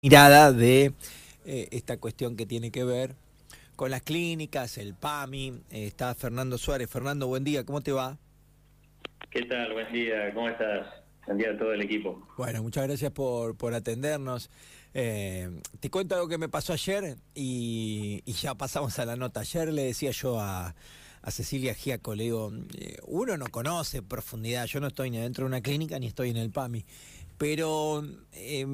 mirada de eh, esta cuestión que tiene que ver con las clínicas, el PAMI. Eh, está Fernando Suárez. Fernando, buen día, ¿cómo te va? ¿Qué tal? Buen día, ¿cómo estás? Buen día a todo el equipo. Bueno, muchas gracias por, por atendernos. Eh, te cuento algo que me pasó ayer y, y ya pasamos a la nota. Ayer le decía yo a, a Cecilia Giaco, le digo, uno no conoce profundidad, yo no estoy ni dentro de una clínica ni estoy en el PAMI pero eh,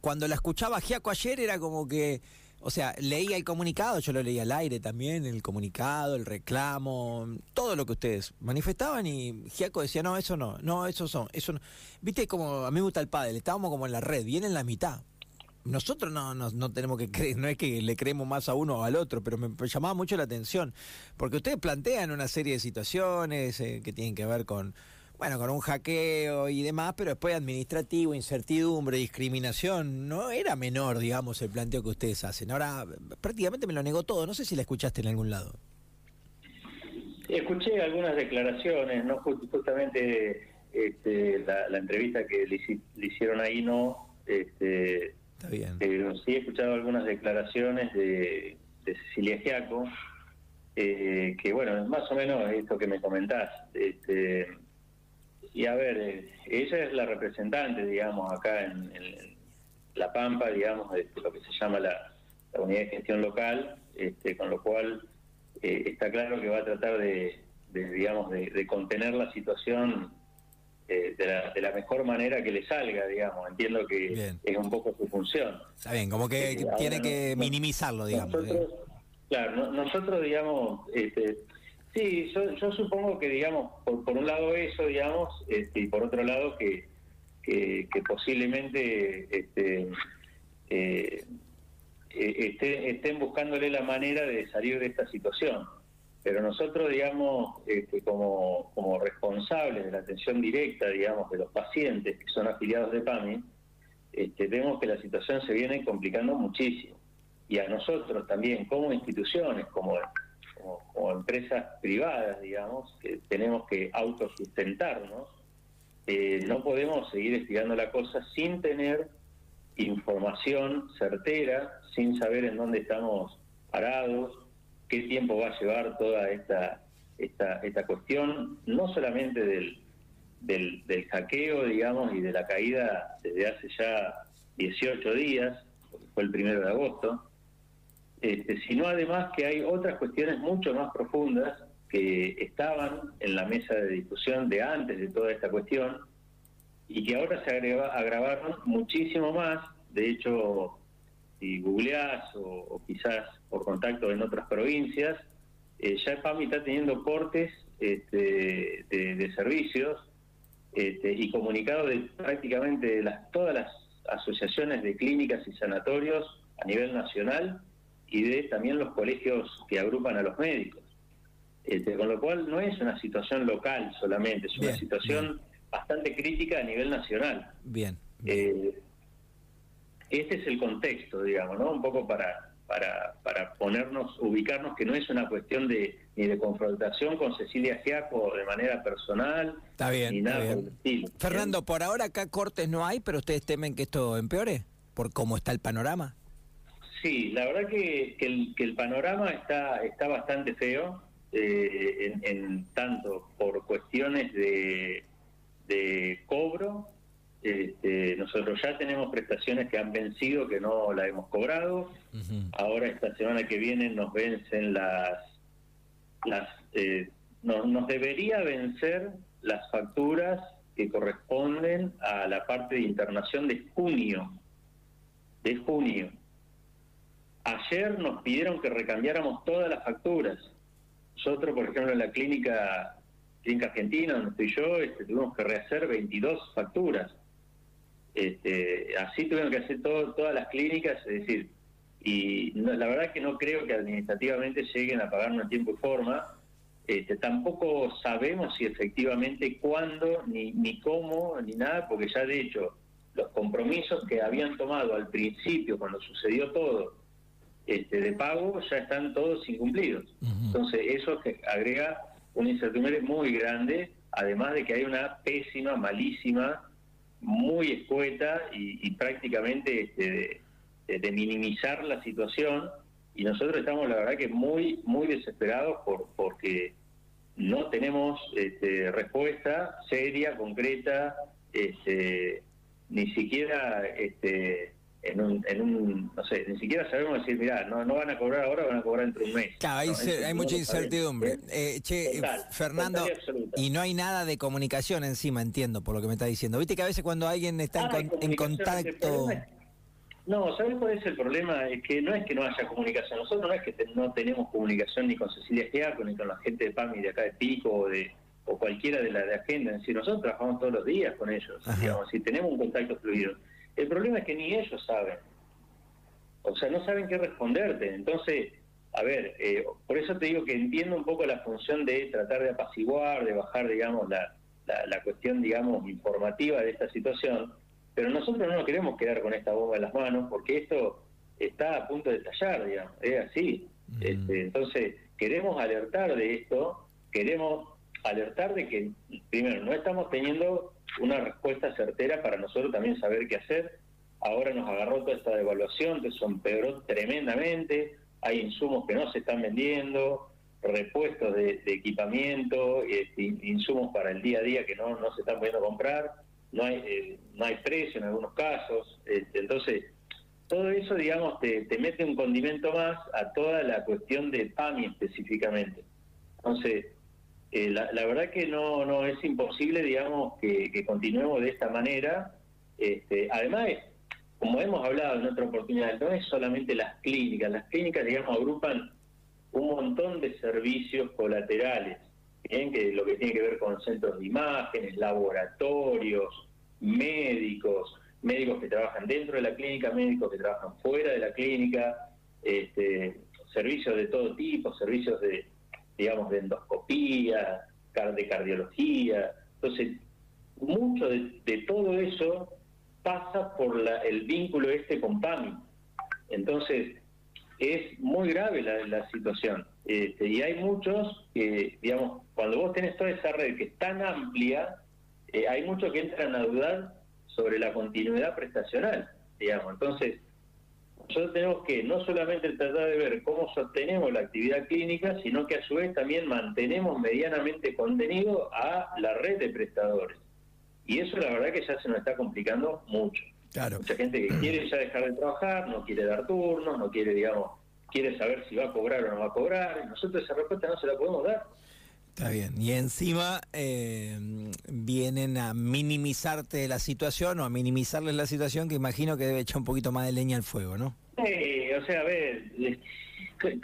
cuando la escuchaba Giaco ayer era como que, o sea, leía el comunicado, yo lo leía al aire también, el comunicado, el reclamo, todo lo que ustedes manifestaban y Giaco decía, no, eso no, no, eso son, eso no. Viste como a mí me gusta el padre, estábamos como en la red, viene en la mitad. Nosotros no, no, no tenemos que creer, no es que le creemos más a uno o al otro, pero me, llamaba mucho la atención, porque ustedes plantean una serie de situaciones eh, que tienen que ver con bueno, con un hackeo y demás, pero después administrativo, incertidumbre, discriminación, no era menor, digamos, el planteo que ustedes hacen. Ahora prácticamente me lo negó todo, no sé si la escuchaste en algún lado. Escuché algunas declaraciones, no justamente este, la, entrevista que le, hicieron ahí, no. Este, Está bien. Pero sí he escuchado algunas declaraciones de, Cecilia Giaco, eh, que bueno, es más o menos esto que me comentás. Este, y a ver, eh, ella es la representante, digamos, acá en, La Pampa, digamos, de lo que se llama la, unidad de gestión local, este, con lo cual eh, está claro que va a tratar de, digamos, de, contener la situación eh, de, la, mejor manera que le salga, digamos. Entiendo que es un poco su función. Está bien, como que tiene que minimizarlo, digamos. claro, nosotros, digamos, este, Sí, yo, supongo que, digamos, por, un lado eso, digamos, este, y por otro lado que, posiblemente este, eh, eh, estén buscándole la manera de salir de esta situación. Pero nosotros, digamos, este, como, como responsables de la atención directa, digamos, de los pacientes que son afiliados de PAMI, este, vemos que la situación se viene complicando muchísimo. Y a nosotros también, como instituciones, como como, empresas privadas, digamos, que tenemos que autosustentarnos, eh, no podemos seguir estirando la cosa sin tener información certera, sin saber en dónde estamos parados, qué tiempo va a llevar toda esta, esta, esta cuestión, no solamente del, del, del hackeo, digamos, y de la caída desde hace ya 18 días, fue el primero de agosto, este, sino además que hay otras cuestiones mucho más profundas que estaban en la mesa de discusión de antes de toda esta cuestión y que ahora se agravaron muchísimo más. De hecho, si googleás o, quizás por contacto en otras provincias, eh, ya el PAMI está teniendo cortes este, de, servicios este, y comunicados de prácticamente las, todas las asociaciones de clínicas y sanatorios a nivel nacional y de también los colegios que agrupan a los médicos. Este, con lo cual no es una situación local solamente, es una situación bastante crítica a nivel nacional. Bien. Eh, este es el contexto, digamos, ¿no? Un poco para, para, para ponernos, ubicarnos que no es una cuestión de ni de confrontación con Cecilia Giaco de manera personal, está bien, ni nada Fernando, por ahora acá cortes no hay, pero ustedes temen que esto empeore por cómo está el panorama. Sí, la verdad que, el, panorama está, está bastante feo, eh, en, tanto por cuestiones de, cobro. Este, nosotros ya tenemos prestaciones que han vencido, que no la hemos cobrado. Ahora esta semana que viene nos vencen las... las eh, nos debería vencer las facturas que corresponden a la parte de internación de junio. De junio Ayer nos pidieron que recambiáramos todas las facturas. Nosotros, por ejemplo, en la clínica, clínica argentina, donde estoy yo, este, tuvimos que rehacer 22 facturas. Este, así tuvieron que hacer todas las clínicas, es decir, y la verdad es que no creo que administrativamente lleguen a pagarnos en tiempo y forma. Este, tampoco sabemos si efectivamente cuándo, ni, ni cómo, ni nada, porque ya de hecho los compromisos que habían tomado al principio, cuando sucedió todo, este, de pago ya están todos incumplidos. Entonces eso que agrega una incertidumbre muy grande, además de que hay una pésima, malísima, muy escueta y, prácticamente este, de minimizar la situación y nosotros estamos la verdad que muy muy desesperados por porque no tenemos este, respuesta seria concreta este, ni siquiera este, en un, en un, no sé, ni siquiera sabemos decir, mira, no, no van a cobrar ahora, van a cobrar dentro de un mes. Claro, hay, mucha incertidumbre. Eh, che, Fernando, y no hay nada de comunicación encima, entiendo, por lo que me está diciendo. Viste que a veces cuando alguien está en, contacto... No, ¿sabes cuál es el problema? Es que no es que no haya comunicación. Nosotros no es que no tenemos comunicación ni con Cecilia Giaco, ni con la gente de PAMI de acá de Pico o, de, o cualquiera de la de Agenda. Es decir, nosotros trabajamos todos los días con ellos, digamos, y tenemos un contacto fluido. El problema es que ni ellos saben. O sea, no saben qué responderte. Entonces, a ver, eh, por eso te digo que entiendo un poco la función de tratar de apaciguar, de bajar, digamos, la, la, cuestión, digamos, informativa de esta situación, pero nosotros no nos queremos quedar con esta bomba en las manos porque esto está a punto de estallar, digamos, es así. Este, entonces, queremos alertar de esto, queremos alertar de que, primero, no estamos teniendo una respuesta certera para nosotros también saber qué hacer. Ahora nos agarró toda esta devaluación, que son empeoró tremendamente, hay insumos que no se están vendiendo, repuestos de, equipamiento, este, insumos para el día a día que no, no se están pudiendo comprar, no hay, eh, no hay precio en algunos casos. Este, entonces, todo eso, digamos, te, te mete un condimento más a toda la cuestión de PAMI específicamente. Entonces, eh, la, verdad que no, no es imposible, digamos, que, continuemos de esta manera. Este, además, como hemos hablado en otra oportunidad, no es solamente las clínicas. Las clínicas, digamos, agrupan un montón de servicios colaterales, ¿bien? que lo que tiene que ver con centros de imágenes, laboratorios, médicos, médicos que trabajan dentro de la clínica, médicos que trabajan fuera de la clínica, este, servicios de todo tipo, servicios de digamos, de endoscopía, de cardiología. Entonces, mucho de, todo eso pasa por la, el vínculo este con PAMI. Entonces, es muy grave la, situación. Este, y hay muchos que, digamos, cuando vos tenés toda esa red que es tan amplia, eh, hay muchos que entran a dudar sobre la continuidad prestacional, digamos. Entonces, nosotros tenemos que no solamente tratar de ver cómo sostenemos la actividad clínica, sino que a su vez también mantenemos medianamente contenido a la red de prestadores. Y eso la verdad que ya se nos está complicando mucho. Claro. Mucha gente que quiere ya dejar de trabajar, no quiere dar turnos, no quiere, digamos, quiere saber si va a cobrar o no va a cobrar, y nosotros esa respuesta no se la podemos dar. Está bien. Y encima eh, vienen a minimizarte la situación o a minimizarles la situación que imagino que debe echar un poquito más de leña al fuego, ¿no? Sí, o sea, a ver,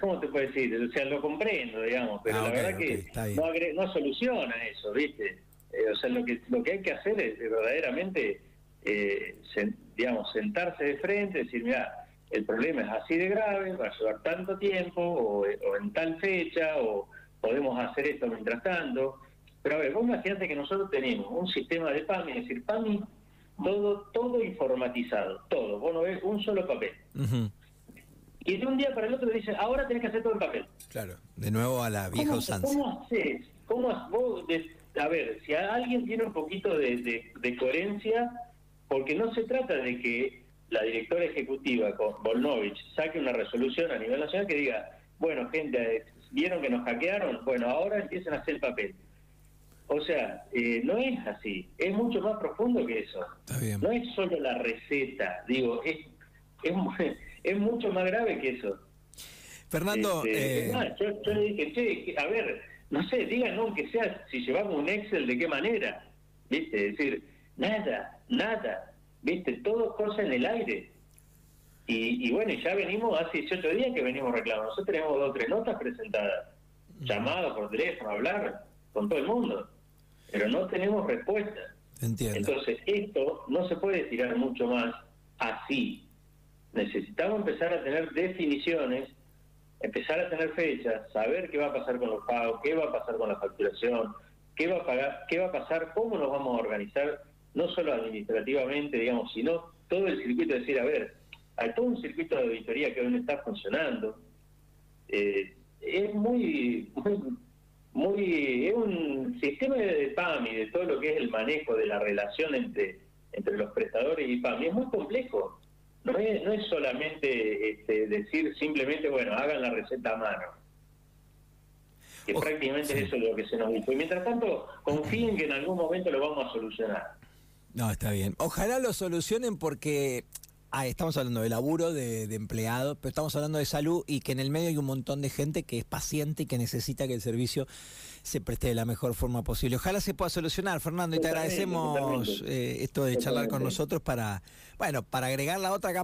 ¿cómo te puedo decir? O sea, lo comprendo, digamos, pero ah, la verdad que no, soluciona eso, ¿viste? Eh, o sea, lo que, lo que hay que hacer es, verdaderamente, eh, digamos, sentarse de frente, decir, mira, el problema es así de grave, va a llevar tanto tiempo, o, o en tal fecha, o podemos hacer esto mientras tanto. Pero a ver, vos imaginate que nosotros tenemos un sistema de PAMI, es decir, PAMI, todo, todo informatizado, todo. Vos no ves un solo papel. Y de un día para el otro dicen, ahora tenés que hacer todo el papel. Claro, de nuevo a la vieja usanza. ¿Cómo haces? ¿Cómo vos, a ver, si alguien tiene un poquito de, de, coherencia, porque no se trata de que la directora ejecutiva con Volnovich saque una resolución a nivel nacional que diga, bueno, gente, vieron que nos hackearon, bueno, ahora empiezan a hacer el papel. O sea, eh, no es así, es mucho más profundo que eso. No es solo la receta, digo, es, es, es mucho más grave que eso. Fernando, este, eh... yo, le dije, che, a ver, no sé, díganos aunque sea si llevamos un Excel, de qué manera, ¿viste? Es decir, nada, nada, ¿viste? Todo cosa en el aire. Y, bueno, ya venimos hace 18 días que venimos reclamando. Nosotros tenemos dos o tres notas presentadas, llamadas por teléfono, hablar con todo el mundo, pero no tenemos respuesta. Entiendo. Entonces, esto no se puede tirar mucho más así. Necesitamos empezar a tener definiciones, empezar a tener fechas, saber qué va a pasar con los pagos, qué va a pasar con la facturación, qué va a pagar, qué va a pasar, cómo nos vamos a organizar, no solo administrativamente, digamos, sino todo el circuito de decir, a ver, hay todo un circuito de auditoría que aún está funcionando. Eh, es muy, muy, es un sistema de PAMI, de todo lo que es el manejo de la relación entre, entre los prestadores y PAMI, es muy complejo. no es, no es solamente este, decir simplemente, bueno, hagan la receta a mano. Que prácticamente es eso lo que se nos dijo. Y mientras tanto, confíen que en algún momento lo vamos a solucionar. No, está bien. Ojalá lo solucionen porque ah, estamos hablando de laburo, de, de empleados, pero estamos hablando de salud y que en el medio hay un montón de gente que es paciente y que necesita que el servicio se preste de la mejor forma posible. Ojalá se pueda solucionar, Fernando, y te agradecemos eh, esto de charlar con nosotros para, bueno, para agregar la otra campaña.